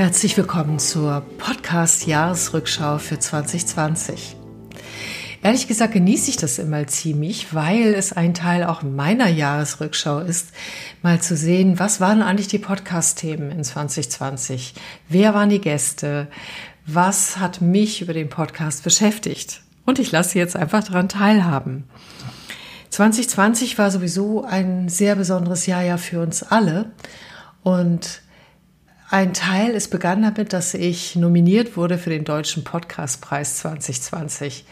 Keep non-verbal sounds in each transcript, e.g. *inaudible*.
Herzlich willkommen zur Podcast-Jahresrückschau für 2020. Ehrlich gesagt genieße ich das immer ziemlich, weil es ein Teil auch meiner Jahresrückschau ist, mal zu sehen, was waren eigentlich die Podcast-Themen in 2020? Wer waren die Gäste? Was hat mich über den Podcast beschäftigt? Und ich lasse jetzt einfach daran teilhaben. 2020 war sowieso ein sehr besonderes Jahr ja für uns alle und ein Teil, es begann damit, dass ich nominiert wurde für den Deutschen Podcastpreis 2020.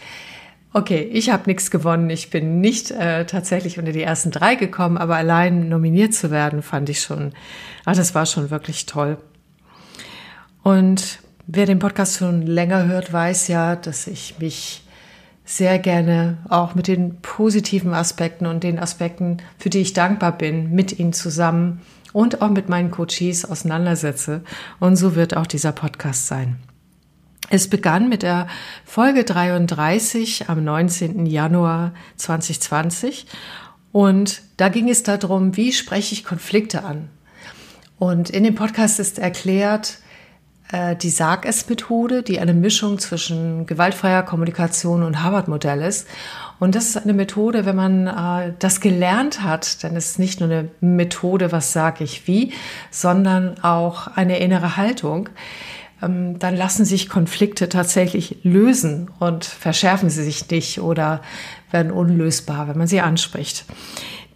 Okay, ich habe nichts gewonnen. Ich bin nicht äh, tatsächlich unter die ersten drei gekommen, aber allein nominiert zu werden, fand ich schon, ah, das war schon wirklich toll. Und wer den Podcast schon länger hört, weiß ja, dass ich mich sehr gerne auch mit den positiven Aspekten und den Aspekten, für die ich dankbar bin, mit Ihnen zusammen und auch mit meinen Coaches auseinandersetze. Und so wird auch dieser Podcast sein. Es begann mit der Folge 33 am 19. Januar 2020 und da ging es darum, wie spreche ich Konflikte an. Und in dem Podcast ist erklärt, äh, die Sag-Es-Methode, die eine Mischung zwischen gewaltfreier Kommunikation und Harvard-Modell ist. Und das ist eine Methode, wenn man äh, das gelernt hat, dann ist es nicht nur eine Methode, was sage ich wie, sondern auch eine innere Haltung. Ähm, dann lassen sich Konflikte tatsächlich lösen und verschärfen sie sich nicht oder werden unlösbar, wenn man sie anspricht.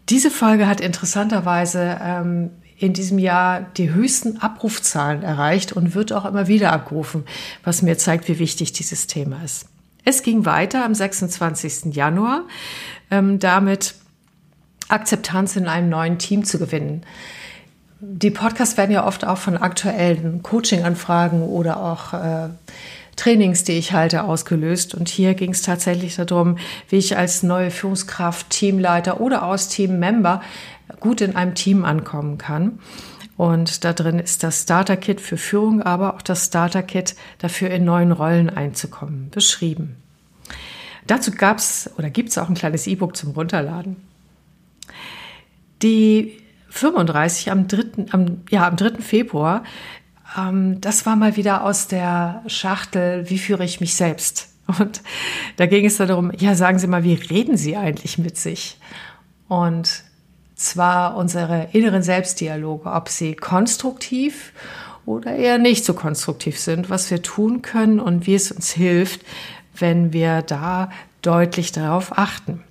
Diese Folge hat interessanterweise ähm, in diesem Jahr die höchsten Abrufzahlen erreicht und wird auch immer wieder abgerufen, was mir zeigt, wie wichtig dieses Thema ist. Es ging weiter am 26. Januar, ähm, damit Akzeptanz in einem neuen Team zu gewinnen. Die Podcasts werden ja oft auch von aktuellen Coaching-Anfragen oder auch äh, Trainings, die ich halte, ausgelöst. Und hier ging es tatsächlich darum, wie ich als neue Führungskraft, Teamleiter oder aus Teammember gut in einem Team ankommen kann. Und da drin ist das Starter-Kit für Führung, aber auch das Starter-Kit dafür in neuen Rollen einzukommen, beschrieben. Dazu gab es oder gibt es auch ein kleines E-Book zum Runterladen. Die 35 am 3. Am, ja, am 3. Februar, ähm, das war mal wieder aus der Schachtel, wie führe ich mich selbst? Und da ging es darum, ja, sagen Sie mal, wie reden Sie eigentlich mit sich? Und zwar unsere inneren Selbstdialoge, ob sie konstruktiv oder eher nicht so konstruktiv sind, was wir tun können und wie es uns hilft, wenn wir da deutlich darauf achten.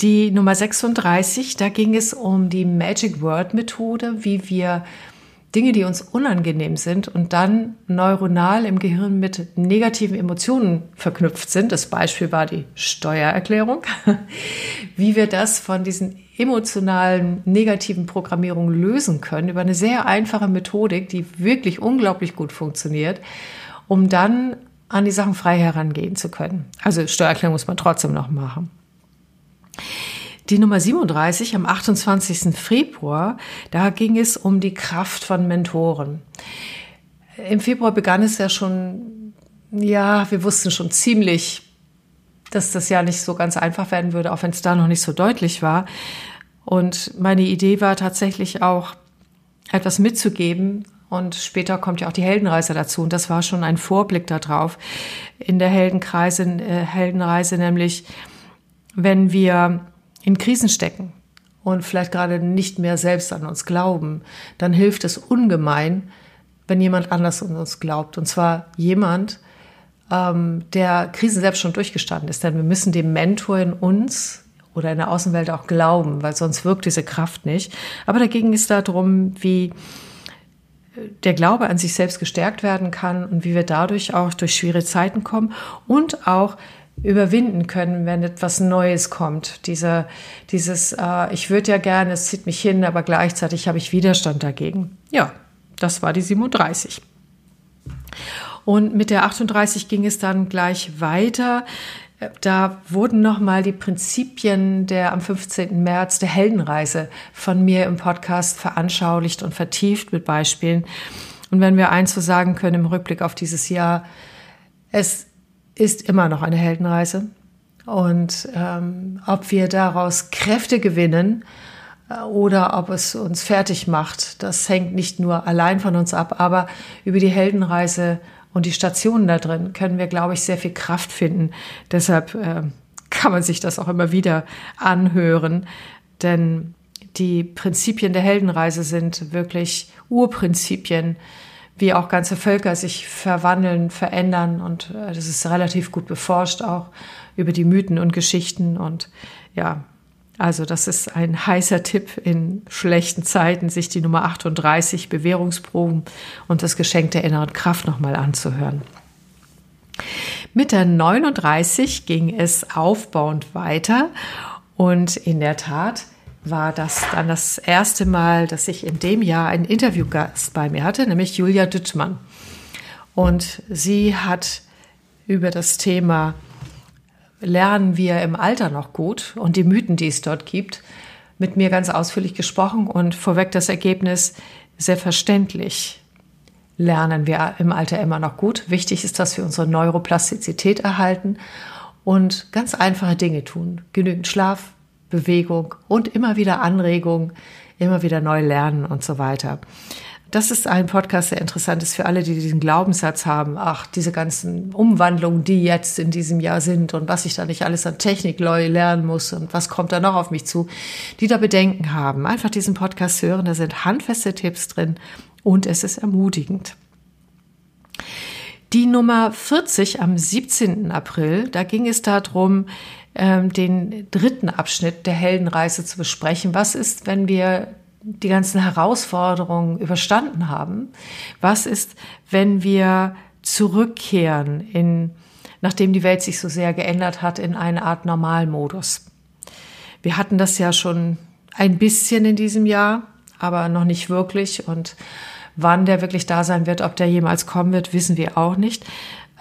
Die Nummer 36, da ging es um die Magic Word Methode, wie wir Dinge, die uns unangenehm sind und dann neuronal im Gehirn mit negativen Emotionen verknüpft sind. Das Beispiel war die Steuererklärung. Wie wir das von diesen emotionalen negativen Programmierungen lösen können über eine sehr einfache Methodik, die wirklich unglaublich gut funktioniert, um dann an die Sachen frei herangehen zu können. Also Steuererklärung muss man trotzdem noch machen. Die Nummer 37 am 28. Februar, da ging es um die Kraft von Mentoren. Im Februar begann es ja schon, ja, wir wussten schon ziemlich, dass das ja nicht so ganz einfach werden würde, auch wenn es da noch nicht so deutlich war. Und meine Idee war tatsächlich auch, etwas mitzugeben. Und später kommt ja auch die Heldenreise dazu. Und das war schon ein Vorblick darauf in der Heldenkreise, äh, Heldenreise, nämlich wenn wir in Krisen stecken und vielleicht gerade nicht mehr selbst an uns glauben, dann hilft es ungemein, wenn jemand anders an uns glaubt. Und zwar jemand, ähm, der Krisen selbst schon durchgestanden ist. Denn wir müssen dem Mentor in uns oder in der Außenwelt auch glauben, weil sonst wirkt diese Kraft nicht. Aber dagegen ist darum, wie der Glaube an sich selbst gestärkt werden kann und wie wir dadurch auch durch schwere Zeiten kommen und auch überwinden können, wenn etwas Neues kommt. Dieser, dieses, äh, ich würde ja gerne, es zieht mich hin, aber gleichzeitig habe ich Widerstand dagegen. Ja, das war die 37. Und mit der 38 ging es dann gleich weiter. Da wurden nochmal die Prinzipien der am 15. März der Heldenreise von mir im Podcast veranschaulicht und vertieft mit Beispielen. Und wenn wir eins so sagen können im Rückblick auf dieses Jahr, es ist immer noch eine Heldenreise. Und ähm, ob wir daraus Kräfte gewinnen, oder ob es uns fertig macht. Das hängt nicht nur allein von uns ab, aber über die Heldenreise und die Stationen da drin können wir, glaube ich, sehr viel Kraft finden. Deshalb äh, kann man sich das auch immer wieder anhören, denn die Prinzipien der Heldenreise sind wirklich Urprinzipien, wie auch ganze Völker sich verwandeln, verändern. Und äh, das ist relativ gut beforscht auch über die Mythen und Geschichten. Und ja, also das ist ein heißer Tipp in schlechten Zeiten, sich die Nummer 38 Bewährungsproben und das Geschenk der inneren Kraft nochmal anzuhören. Mit der 39 ging es aufbauend weiter und in der Tat war das dann das erste Mal, dass ich in dem Jahr einen Interviewgast bei mir hatte, nämlich Julia Düttmann. Und sie hat über das Thema Lernen wir im Alter noch gut und die Mythen, die es dort gibt, mit mir ganz ausführlich gesprochen und vorweg das Ergebnis sehr verständlich. Lernen wir im Alter immer noch gut. Wichtig ist, dass wir unsere Neuroplastizität erhalten und ganz einfache Dinge tun. Genügend Schlaf, Bewegung und immer wieder Anregung, immer wieder neu lernen und so weiter. Das ist ein Podcast, der interessant ist für alle, die diesen Glaubenssatz haben. Ach, diese ganzen Umwandlungen, die jetzt in diesem Jahr sind und was ich da nicht alles an Technik neu lernen muss und was kommt da noch auf mich zu, die da Bedenken haben. Einfach diesen Podcast hören, da sind handfeste Tipps drin und es ist ermutigend. Die Nummer 40 am 17. April, da ging es darum, ähm, den dritten Abschnitt der Heldenreise zu besprechen. Was ist, wenn wir die ganzen Herausforderungen überstanden haben? Was ist, wenn wir zurückkehren in, nachdem die Welt sich so sehr geändert hat, in eine Art Normalmodus? Wir hatten das ja schon ein bisschen in diesem Jahr, aber noch nicht wirklich und wann der wirklich da sein wird, ob der jemals kommen wird, wissen wir auch nicht.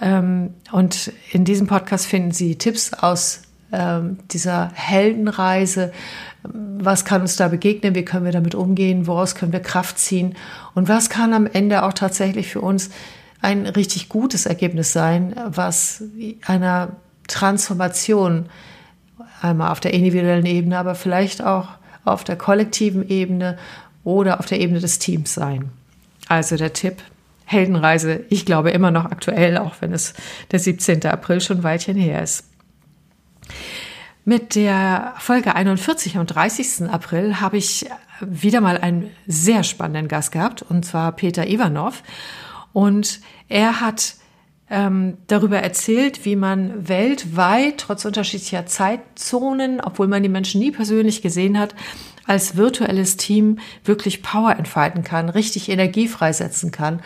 Ähm, und in diesem Podcast finden Sie Tipps aus dieser Heldenreise. Was kann uns da begegnen? Wie können wir damit umgehen? Woraus können wir Kraft ziehen? Und was kann am Ende auch tatsächlich für uns ein richtig gutes Ergebnis sein, was einer Transformation einmal auf der individuellen Ebene, aber vielleicht auch auf der kollektiven Ebene oder auf der Ebene des Teams sein. Also der Tipp, Heldenreise, ich glaube immer noch aktuell, auch wenn es der 17. April schon ein Weilchen her ist. Mit der Folge 41 am 30. April habe ich wieder mal einen sehr spannenden Gast gehabt, und zwar Peter Ivanov. Und er hat ähm, darüber erzählt, wie man weltweit, trotz unterschiedlicher Zeitzonen, obwohl man die Menschen nie persönlich gesehen hat, als virtuelles Team wirklich Power entfalten kann, richtig Energie freisetzen kann.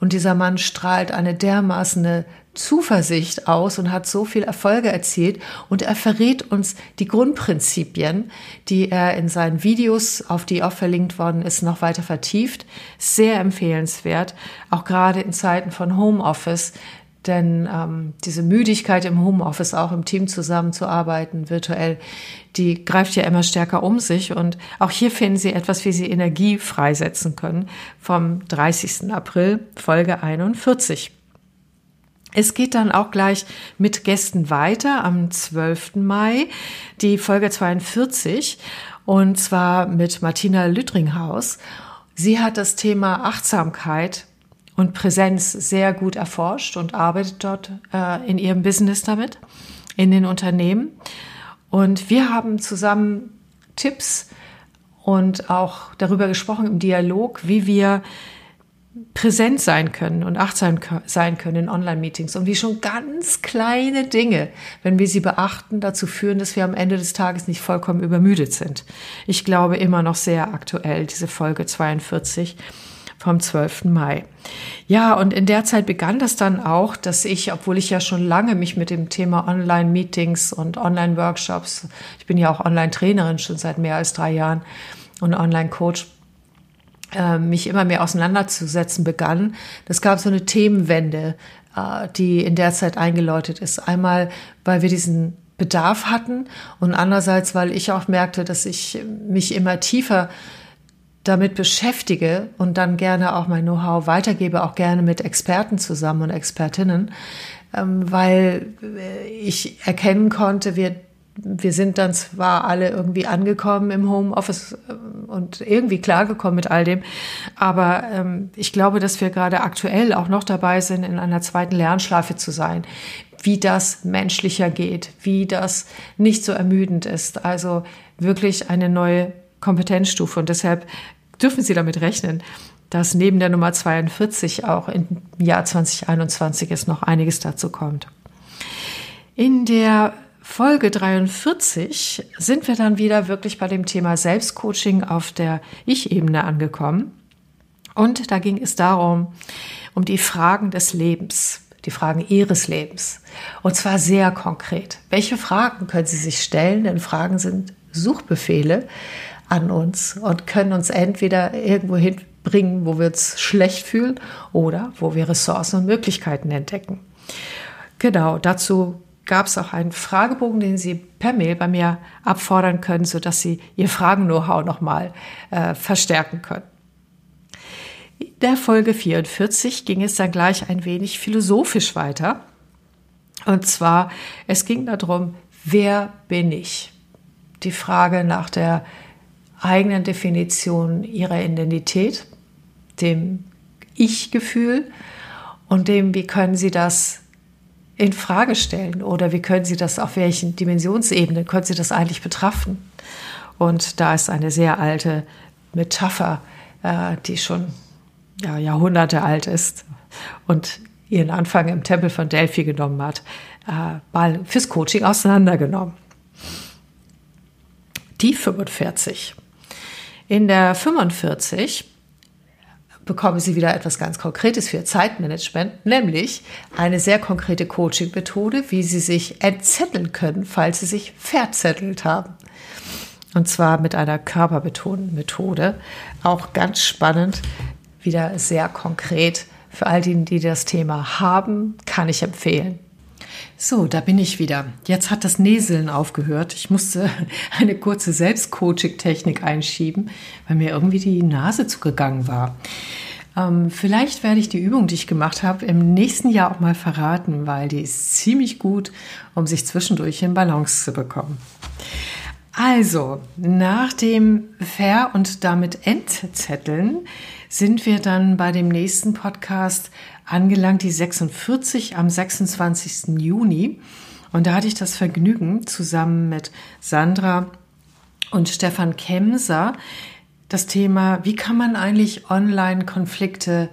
Und dieser Mann strahlt eine dermaßen Zuversicht aus und hat so viel Erfolge erzielt und er verrät uns die Grundprinzipien, die er in seinen Videos, auf die auch verlinkt worden ist, noch weiter vertieft. Sehr empfehlenswert, auch gerade in Zeiten von Homeoffice, denn ähm, diese Müdigkeit im Homeoffice, auch im Team zusammenzuarbeiten, virtuell, die greift ja immer stärker um sich. Und auch hier finden Sie etwas, wie Sie Energie freisetzen können, vom 30. April, Folge 41. Es geht dann auch gleich mit Gästen weiter am 12. Mai, die Folge 42, und zwar mit Martina Lüttringhaus. Sie hat das Thema Achtsamkeit und Präsenz sehr gut erforscht und arbeitet dort äh, in ihrem Business damit, in den Unternehmen. Und wir haben zusammen Tipps und auch darüber gesprochen im Dialog, wie wir präsent sein können und achtsam sein können in Online-Meetings und wie schon ganz kleine Dinge, wenn wir sie beachten, dazu führen, dass wir am Ende des Tages nicht vollkommen übermüdet sind. Ich glaube immer noch sehr aktuell, diese Folge 42 vom 12. Mai. Ja, und in der Zeit begann das dann auch, dass ich, obwohl ich ja schon lange mich mit dem Thema Online-Meetings und Online-Workshops, ich bin ja auch Online-Trainerin schon seit mehr als drei Jahren und Online-Coach, mich immer mehr auseinanderzusetzen begann. Das gab so eine Themenwende, äh, die in der Zeit eingeläutet ist. Einmal, weil wir diesen Bedarf hatten und andererseits, weil ich auch merkte, dass ich mich immer tiefer damit beschäftige und dann gerne auch mein Know-how weitergebe, auch gerne mit Experten zusammen und Expertinnen, ähm, weil äh, ich erkennen konnte, wir wir sind dann zwar alle irgendwie angekommen im Homeoffice äh, und irgendwie klargekommen mit all dem, aber ähm, ich glaube, dass wir gerade aktuell auch noch dabei sind, in einer zweiten Lernschleife zu sein, wie das menschlicher geht, wie das nicht so ermüdend ist. Also wirklich eine neue Kompetenzstufe und deshalb dürfen Sie damit rechnen, dass neben der Nummer 42 auch im Jahr 2021 es noch einiges dazu kommt. In der Folge 43 sind wir dann wieder wirklich bei dem Thema Selbstcoaching auf der Ich-Ebene angekommen. Und da ging es darum, um die Fragen des Lebens, die Fragen Ihres Lebens. Und zwar sehr konkret. Welche Fragen können Sie sich stellen? Denn Fragen sind Suchbefehle an uns und können uns entweder irgendwo hinbringen, wo wir uns schlecht fühlen oder wo wir Ressourcen und Möglichkeiten entdecken. Genau, dazu gab es auch einen Fragebogen, den Sie per Mail bei mir abfordern können, sodass Sie Ihr Fragen-Know-how nochmal äh, verstärken können. In der Folge 44 ging es dann gleich ein wenig philosophisch weiter. Und zwar, es ging darum, wer bin ich? Die Frage nach der eigenen Definition ihrer Identität, dem Ich-Gefühl und dem, wie können Sie das in Frage stellen oder wie können Sie das auf welchen Dimensionsebenen können Sie das eigentlich betrachten? Und da ist eine sehr alte Metapher, äh, die schon ja, Jahrhunderte alt ist und ihren Anfang im Tempel von Delphi genommen hat, äh, mal fürs Coaching auseinandergenommen. Die 45. In der 45 bekommen Sie wieder etwas ganz Konkretes für Zeitmanagement, nämlich eine sehr konkrete Coaching-Methode, wie Sie sich entzetteln können, falls Sie sich verzettelt haben. Und zwar mit einer körperbetonten Methode. Auch ganz spannend, wieder sehr konkret. Für all die, die das Thema haben, kann ich empfehlen. So, da bin ich wieder. Jetzt hat das Näseln aufgehört. Ich musste *laughs* eine kurze Selbstcoaching-Technik einschieben, weil mir irgendwie die Nase zugegangen war. Ähm, vielleicht werde ich die Übung, die ich gemacht habe, im nächsten Jahr auch mal verraten, weil die ist ziemlich gut, um sich zwischendurch in Balance zu bekommen. Also, nach dem Ver- und damit Entzetteln sind wir dann bei dem nächsten Podcast angelangt, die 46 am 26. Juni. Und da hatte ich das Vergnügen, zusammen mit Sandra und Stefan Kemser, das Thema, wie kann man eigentlich Online-Konflikte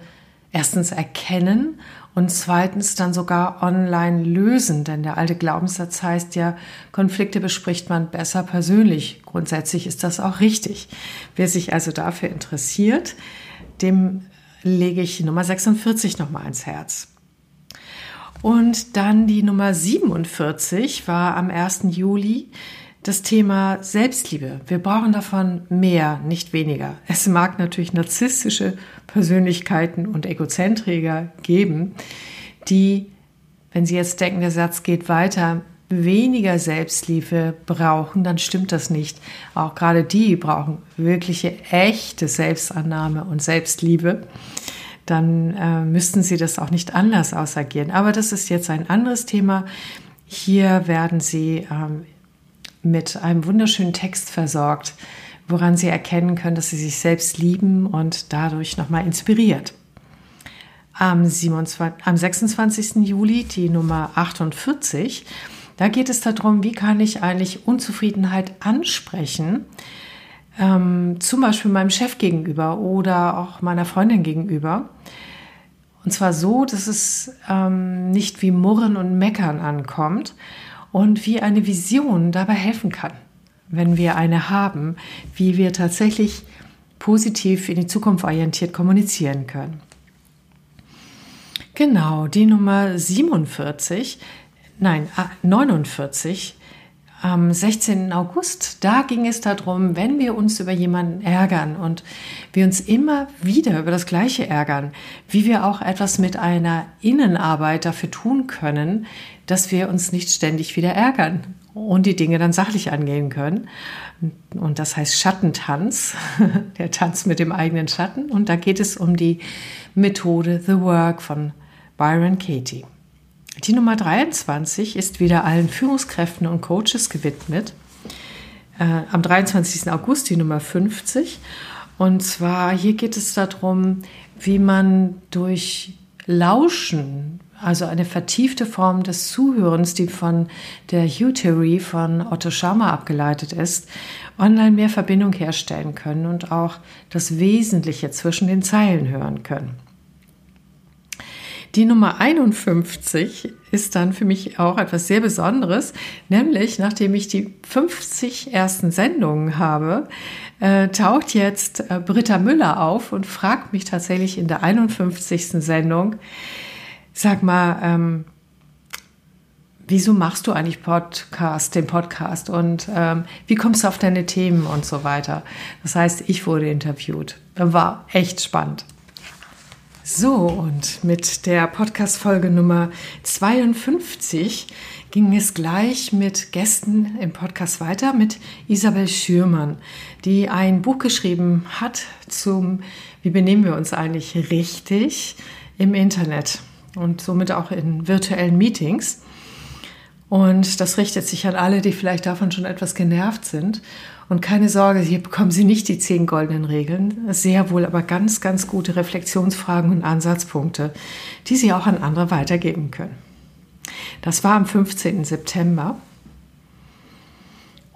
erstens erkennen und zweitens dann sogar online lösen. Denn der alte Glaubenssatz heißt ja, Konflikte bespricht man besser persönlich. Grundsätzlich ist das auch richtig. Wer sich also dafür interessiert, dem lege ich Nummer 46 nochmal ans Herz. Und dann die Nummer 47 war am 1. Juli das Thema Selbstliebe. Wir brauchen davon mehr, nicht weniger. Es mag natürlich narzisstische Persönlichkeiten und Egozentriker geben, die, wenn Sie jetzt denken, der Satz geht weiter, weniger Selbstliebe brauchen, dann stimmt das nicht. Auch gerade die brauchen wirkliche, echte Selbstannahme und Selbstliebe. Dann äh, müssten sie das auch nicht anders ausagieren. Aber das ist jetzt ein anderes Thema. Hier werden sie ähm, mit einem wunderschönen Text versorgt, woran sie erkennen können, dass sie sich selbst lieben und dadurch nochmal inspiriert. Am, 27, am 26. Juli die Nummer 48 da geht es darum, wie kann ich eigentlich Unzufriedenheit ansprechen, ähm, zum Beispiel meinem Chef gegenüber oder auch meiner Freundin gegenüber. Und zwar so, dass es ähm, nicht wie Murren und Meckern ankommt und wie eine Vision dabei helfen kann, wenn wir eine haben, wie wir tatsächlich positiv in die Zukunft orientiert kommunizieren können. Genau, die Nummer 47 nein, 49, ah, am 16. August, da ging es darum, wenn wir uns über jemanden ärgern und wir uns immer wieder über das Gleiche ärgern, wie wir auch etwas mit einer Innenarbeit dafür tun können, dass wir uns nicht ständig wieder ärgern und die Dinge dann sachlich angehen können. Und das heißt Schattentanz, *laughs* der Tanz mit dem eigenen Schatten. Und da geht es um die Methode The Work von Byron Katie. Die Nummer 23 ist wieder allen Führungskräften und Coaches gewidmet. Äh, am 23. August die Nummer 50. Und zwar hier geht es darum, wie man durch Lauschen, also eine vertiefte Form des Zuhörens, die von der Hugh-Theorie von Otto Scharmer abgeleitet ist, online mehr Verbindung herstellen können und auch das Wesentliche zwischen den Zeilen hören können. Die Nummer 51 ist dann für mich auch etwas sehr Besonderes, nämlich nachdem ich die 50 ersten Sendungen habe, äh, taucht jetzt äh, Britta Müller auf und fragt mich tatsächlich in der 51. Sendung, sag mal, ähm, wieso machst du eigentlich Podcast, den Podcast und ähm, wie kommst du auf deine Themen und so weiter. Das heißt, ich wurde interviewt. War echt spannend. So, und mit der Podcast-Folge Nummer 52 ging es gleich mit Gästen im Podcast weiter mit Isabel Schürmann, die ein Buch geschrieben hat zum, wie benehmen wir uns eigentlich richtig im Internet und somit auch in virtuellen Meetings. Und das richtet sich an alle, die vielleicht davon schon etwas genervt sind und keine Sorge, hier bekommen Sie nicht die zehn goldenen Regeln, sehr wohl aber ganz, ganz gute Reflexionsfragen und Ansatzpunkte, die Sie auch an andere weitergeben können. Das war am 15. September.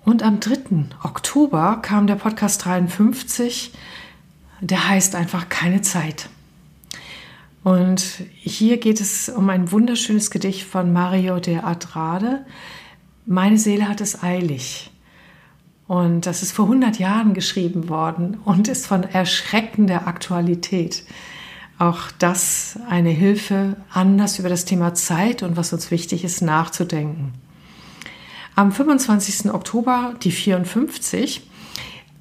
Und am 3. Oktober kam der Podcast 53, der heißt einfach keine Zeit. Und hier geht es um ein wunderschönes Gedicht von Mario de Adrade. Meine Seele hat es eilig. Und das ist vor 100 Jahren geschrieben worden und ist von erschreckender Aktualität. Auch das eine Hilfe, anders über das Thema Zeit und was uns wichtig ist, nachzudenken. Am 25. Oktober die 54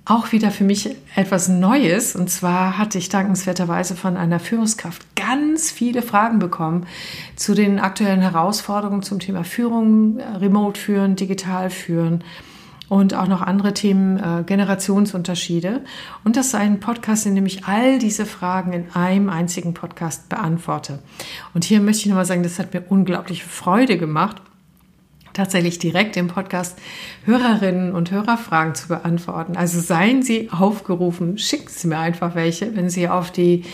auch wieder für mich etwas Neues. Und zwar hatte ich dankenswerterweise von einer Führungskraft ganz viele Fragen bekommen zu den aktuellen Herausforderungen zum Thema Führung, Remote führen, digital führen und auch noch andere Themen, äh, Generationsunterschiede. Und das sei ein Podcast, in dem ich all diese Fragen in einem einzigen Podcast beantworte. Und hier möchte ich nochmal sagen, das hat mir unglaubliche Freude gemacht, tatsächlich direkt im Podcast Hörerinnen und Hörerfragen zu beantworten. Also seien Sie aufgerufen, schicken Sie mir einfach welche, wenn Sie auf die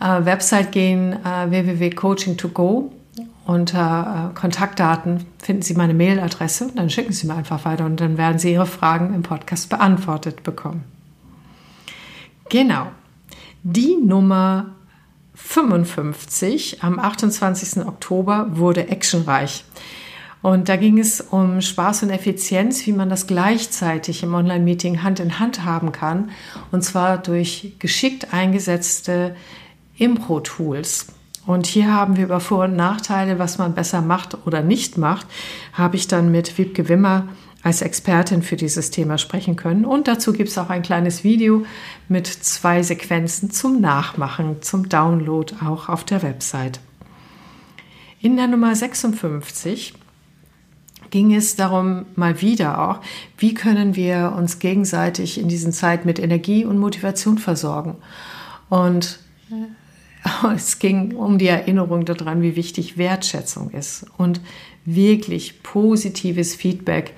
äh, Website gehen, äh, www.coaching2go unter äh, Kontaktdaten finden Sie meine Mailadresse und dann schicken Sie mir einfach weiter und dann werden Sie Ihre Fragen im Podcast beantwortet bekommen. Genau. Die Nummer 55 am 28. Oktober wurde actionreich. Und da ging es um Spaß und Effizienz, wie man das gleichzeitig im Online-Meeting Hand in Hand haben kann. Und zwar durch geschickt eingesetzte Impro-Tools. Und hier haben wir über Vor- und Nachteile, was man besser macht oder nicht macht, habe ich dann mit Wiebke Wimmer als Expertin für dieses Thema sprechen können. Und dazu gibt es auch ein kleines Video mit zwei Sequenzen zum Nachmachen, zum Download auch auf der Website. In der Nummer 56 ging es darum, mal wieder auch, wie können wir uns gegenseitig in diesen Zeit mit Energie und Motivation versorgen. Und es ging um die Erinnerung daran, wie wichtig Wertschätzung ist und wirklich positives Feedback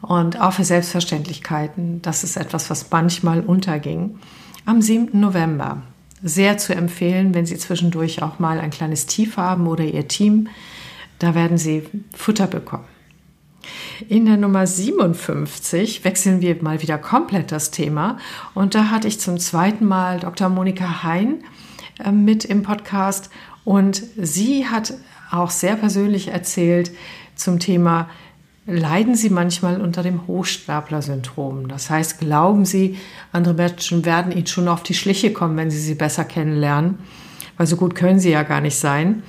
und auch für Selbstverständlichkeiten. Das ist etwas, was manchmal unterging. Am 7. November. Sehr zu empfehlen, wenn Sie zwischendurch auch mal ein kleines Tief haben oder Ihr Team. Da werden Sie Futter bekommen. In der Nummer 57 wechseln wir mal wieder komplett das Thema. Und da hatte ich zum zweiten Mal Dr. Monika Hein mit im Podcast und sie hat auch sehr persönlich erzählt zum Thema, leiden Sie manchmal unter dem Hochstapler-Syndrom? Das heißt, glauben Sie, andere Menschen werden Ihnen schon auf die Schliche kommen, wenn Sie sie besser kennenlernen, weil so gut können Sie ja gar nicht sein.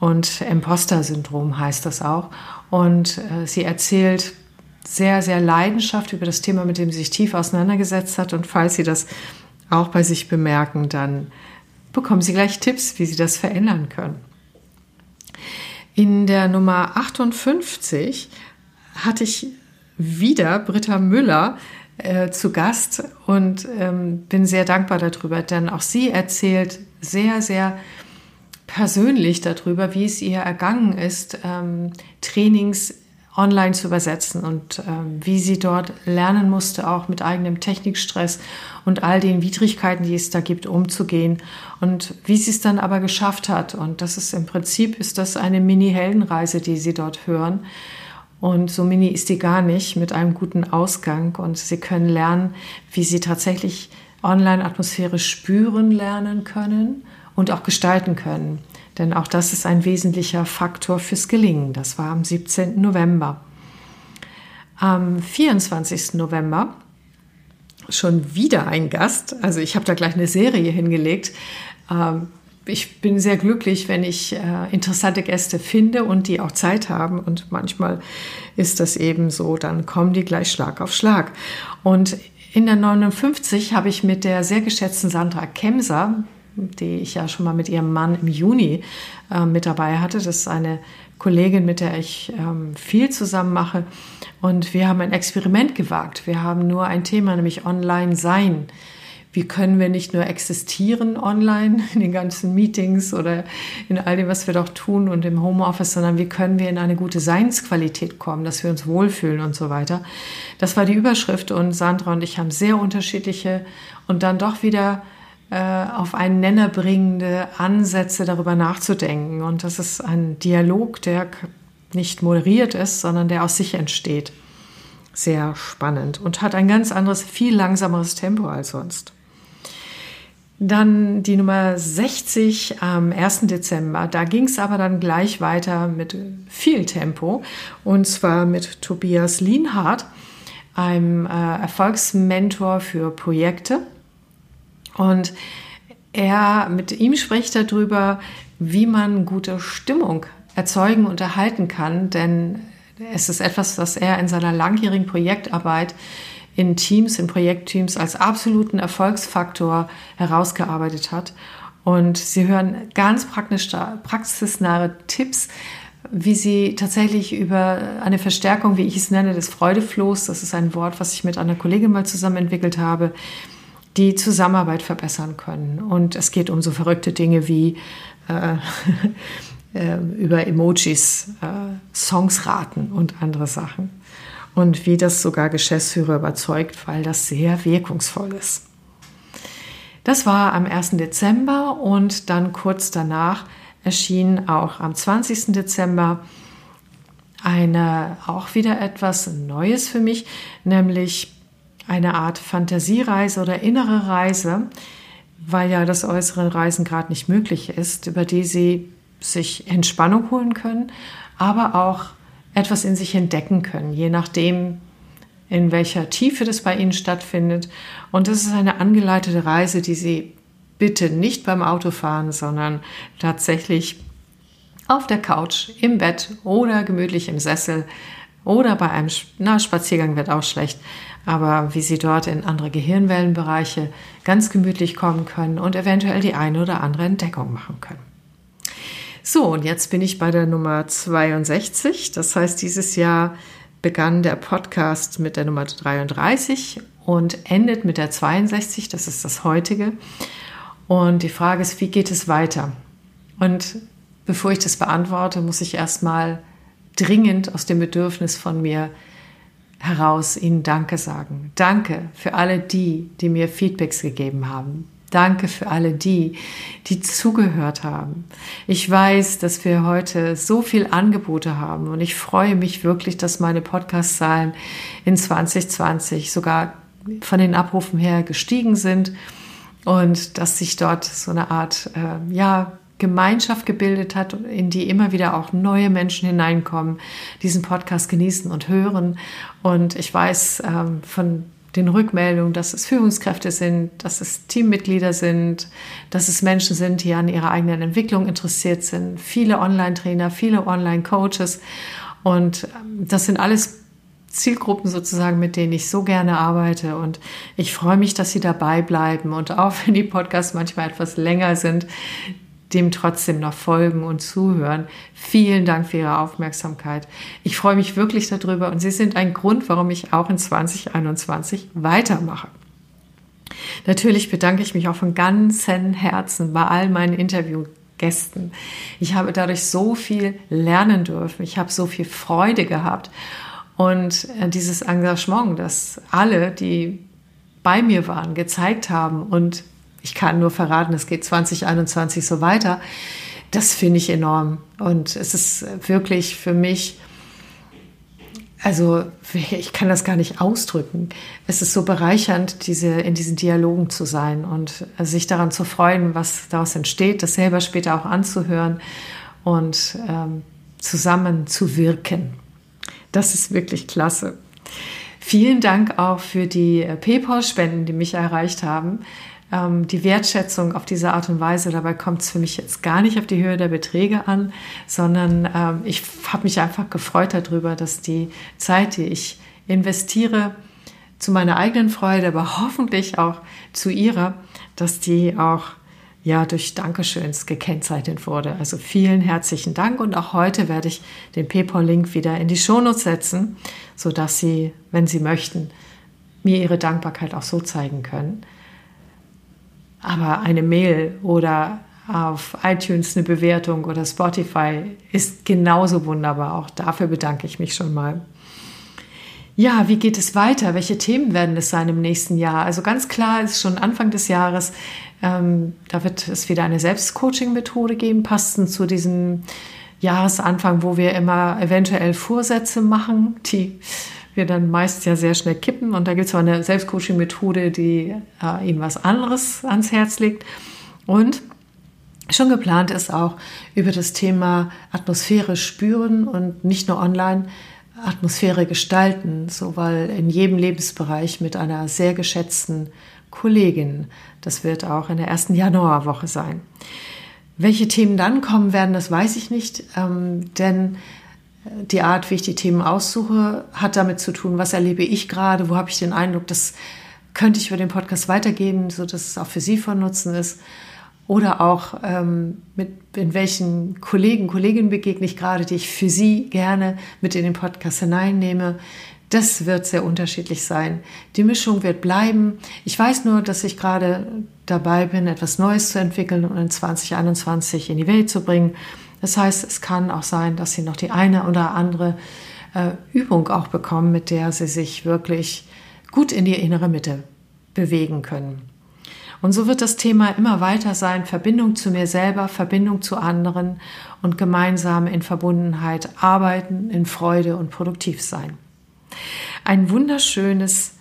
Und Imposter-Syndrom heißt das auch. Und äh, sie erzählt sehr, sehr Leidenschaft über das Thema, mit dem sie sich tief auseinandergesetzt hat. Und falls Sie das auch bei sich bemerken, dann bekommen Sie gleich Tipps, wie Sie das verändern können. In der Nummer 58 hatte ich wieder Britta Müller äh, zu Gast und ähm, bin sehr dankbar darüber, denn auch sie erzählt sehr, sehr persönlich darüber, wie es ihr ergangen ist, ähm, Trainings online zu übersetzen und ähm, wie sie dort lernen musste, auch mit eigenem Technikstress und all den Widrigkeiten, die es da gibt, umzugehen und wie sie es dann aber geschafft hat. Und das ist im Prinzip ist das eine Mini-Heldenreise, die Sie dort hören. Und so mini ist die gar nicht mit einem guten Ausgang. Und Sie können lernen, wie Sie tatsächlich Online-Atmosphäre spüren lernen können und auch gestalten können. Denn auch das ist ein wesentlicher Faktor fürs Gelingen. Das war am 17. November. Am 24. November schon wieder ein Gast. Also ich habe da gleich eine Serie hingelegt. Ähm, ich bin sehr glücklich, wenn ich äh, interessante Gäste finde und die auch Zeit haben. Und manchmal ist das eben so, dann kommen die gleich Schlag auf Schlag. Und in der 59 habe ich mit der sehr geschätzten Sandra Kemser, die ich ja schon mal mit ihrem Mann im Juni äh, mit dabei hatte. Das ist eine Kollegin, mit der ich ähm, viel zusammen mache. Und wir haben ein Experiment gewagt. Wir haben nur ein Thema, nämlich Online-Sein. Wie können wir nicht nur existieren online in den ganzen Meetings oder in all dem, was wir doch tun und im Homeoffice, sondern wie können wir in eine gute Seinsqualität kommen, dass wir uns wohlfühlen und so weiter. Das war die Überschrift und Sandra und ich haben sehr unterschiedliche und dann doch wieder auf einen Nenner bringende Ansätze darüber nachzudenken. Und das ist ein Dialog, der nicht moderiert ist, sondern der aus sich entsteht. Sehr spannend und hat ein ganz anderes, viel langsameres Tempo als sonst. Dann die Nummer 60 am 1. Dezember. Da ging es aber dann gleich weiter mit viel Tempo. Und zwar mit Tobias Lienhardt, einem äh, Erfolgsmentor für Projekte. Und er, mit ihm spricht darüber, wie man gute Stimmung erzeugen und erhalten kann, denn es ist etwas, was er in seiner langjährigen Projektarbeit in Teams, in Projektteams als absoluten Erfolgsfaktor herausgearbeitet hat. Und Sie hören ganz praxisnahe Tipps, wie Sie tatsächlich über eine Verstärkung, wie ich es nenne, des Freudeflohs, das ist ein Wort, was ich mit einer Kollegin mal zusammen entwickelt habe, die Zusammenarbeit verbessern können. Und es geht um so verrückte Dinge wie äh, *laughs* äh, über Emojis, äh, Songs raten und andere Sachen. Und wie das sogar Geschäftsführer überzeugt, weil das sehr wirkungsvoll ist. Das war am 1. Dezember und dann kurz danach erschien auch am 20. Dezember eine auch wieder etwas Neues für mich, nämlich eine Art Fantasiereise oder innere Reise, weil ja das äußere Reisen gerade nicht möglich ist, über die sie sich Entspannung holen können, aber auch etwas in sich entdecken können, je nachdem, in welcher Tiefe das bei ihnen stattfindet. Und das ist eine angeleitete Reise, die sie bitte nicht beim Autofahren, sondern tatsächlich auf der Couch, im Bett oder gemütlich im Sessel oder bei einem na, Spaziergang wird auch schlecht, aber wie sie dort in andere Gehirnwellenbereiche ganz gemütlich kommen können und eventuell die eine oder andere Entdeckung machen können. So, und jetzt bin ich bei der Nummer 62. Das heißt, dieses Jahr begann der Podcast mit der Nummer 33 und endet mit der 62. Das ist das heutige. Und die Frage ist, wie geht es weiter? Und bevor ich das beantworte, muss ich erstmal dringend aus dem Bedürfnis von mir heraus Ihnen Danke sagen. Danke für alle die, die mir Feedbacks gegeben haben. Danke für alle die, die zugehört haben. Ich weiß, dass wir heute so viel Angebote haben und ich freue mich wirklich, dass meine Podcast-Zahlen in 2020 sogar von den Abrufen her gestiegen sind und dass sich dort so eine Art, äh, ja, Gemeinschaft gebildet hat, in die immer wieder auch neue Menschen hineinkommen, diesen Podcast genießen und hören. Und ich weiß ähm, von den Rückmeldungen, dass es Führungskräfte sind, dass es Teammitglieder sind, dass es Menschen sind, die an ihrer eigenen Entwicklung interessiert sind, viele Online-Trainer, viele Online-Coaches. Und ähm, das sind alles Zielgruppen sozusagen, mit denen ich so gerne arbeite. Und ich freue mich, dass Sie dabei bleiben. Und auch wenn die Podcasts manchmal etwas länger sind, dem trotzdem noch folgen und zuhören. Vielen Dank für Ihre Aufmerksamkeit. Ich freue mich wirklich darüber und Sie sind ein Grund, warum ich auch in 2021 weitermache. Natürlich bedanke ich mich auch von ganzem Herzen bei all meinen Interview Gästen. Ich habe dadurch so viel lernen dürfen. Ich habe so viel Freude gehabt. Und äh, dieses Engagement, das alle, die bei mir waren, gezeigt haben und ich kann nur verraten, es geht 2021 so weiter, das finde ich enorm. Und es ist wirklich für mich also ich kann das gar nicht ausdrücken. Es ist so bereichernd, diese, in diesen Dialogen zu sein und sich daran zu freuen, was daraus entsteht, das selber später auch anzuhören und ähm, zusammen zu wirken. Das ist wirklich klasse. Vielen Dank auch für die PayPal-Spenden, die mich erreicht haben ähm, die Wertschätzung auf diese Art und Weise. Dabei kommt es für mich jetzt gar nicht auf die Höhe der Beträge an, sondern ähm, ich habe mich einfach gefreut darüber, dass die Zeit, die ich investiere, zu meiner eigenen Freude, aber hoffentlich auch zu ihrer, dass die auch ja durch Dankeschöns gekennzeichnet wurde. Also vielen herzlichen Dank und auch heute werde ich den PayPal-Link wieder in die Shownotes setzen, sodass Sie, wenn Sie möchten, mir Ihre Dankbarkeit auch so zeigen können. Aber eine Mail oder auf iTunes eine Bewertung oder Spotify ist genauso wunderbar. Auch dafür bedanke ich mich schon mal. Ja, wie geht es weiter? Welche Themen werden es sein im nächsten Jahr? Also ganz klar ist schon Anfang des Jahres, ähm, da wird es wieder eine Selbstcoaching-Methode geben, passend zu diesem Jahresanfang, wo wir immer eventuell Vorsätze machen, die wir dann meist ja sehr schnell kippen. Und da gibt es auch eine Selbstcoaching-Methode, die äh, Ihnen was anderes ans Herz legt. Und schon geplant ist auch über das Thema Atmosphäre spüren und nicht nur online Atmosphäre gestalten, so weil in jedem Lebensbereich mit einer sehr geschätzten Kollegin. Das wird auch in der ersten Januarwoche sein. Welche Themen dann kommen werden, das weiß ich nicht, ähm, denn die Art, wie ich die Themen aussuche, hat damit zu tun, was erlebe ich gerade, wo habe ich den Eindruck, das könnte ich über den Podcast weitergeben, sodass es auch für Sie von Nutzen ist. Oder auch ähm, mit in welchen Kollegen, Kolleginnen begegne ich gerade, die ich für Sie gerne mit in den Podcast hineinnehme. Das wird sehr unterschiedlich sein. Die Mischung wird bleiben. Ich weiß nur, dass ich gerade dabei bin, etwas Neues zu entwickeln und in 2021 in die Welt zu bringen. Das heißt, es kann auch sein, dass Sie noch die eine oder andere äh, Übung auch bekommen, mit der Sie sich wirklich gut in die innere Mitte bewegen können. Und so wird das Thema immer weiter sein, Verbindung zu mir selber, Verbindung zu anderen und gemeinsam in Verbundenheit arbeiten, in Freude und produktiv sein. Ein wunderschönes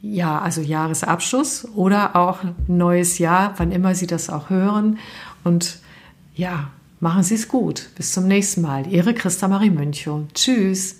ja, also Jahresabschluss oder auch neues Jahr, wann immer Sie das auch hören. Und ja, Machen Sie es gut. Bis zum nächsten Mal. Ihre Christa Marie Münchow. Tschüss.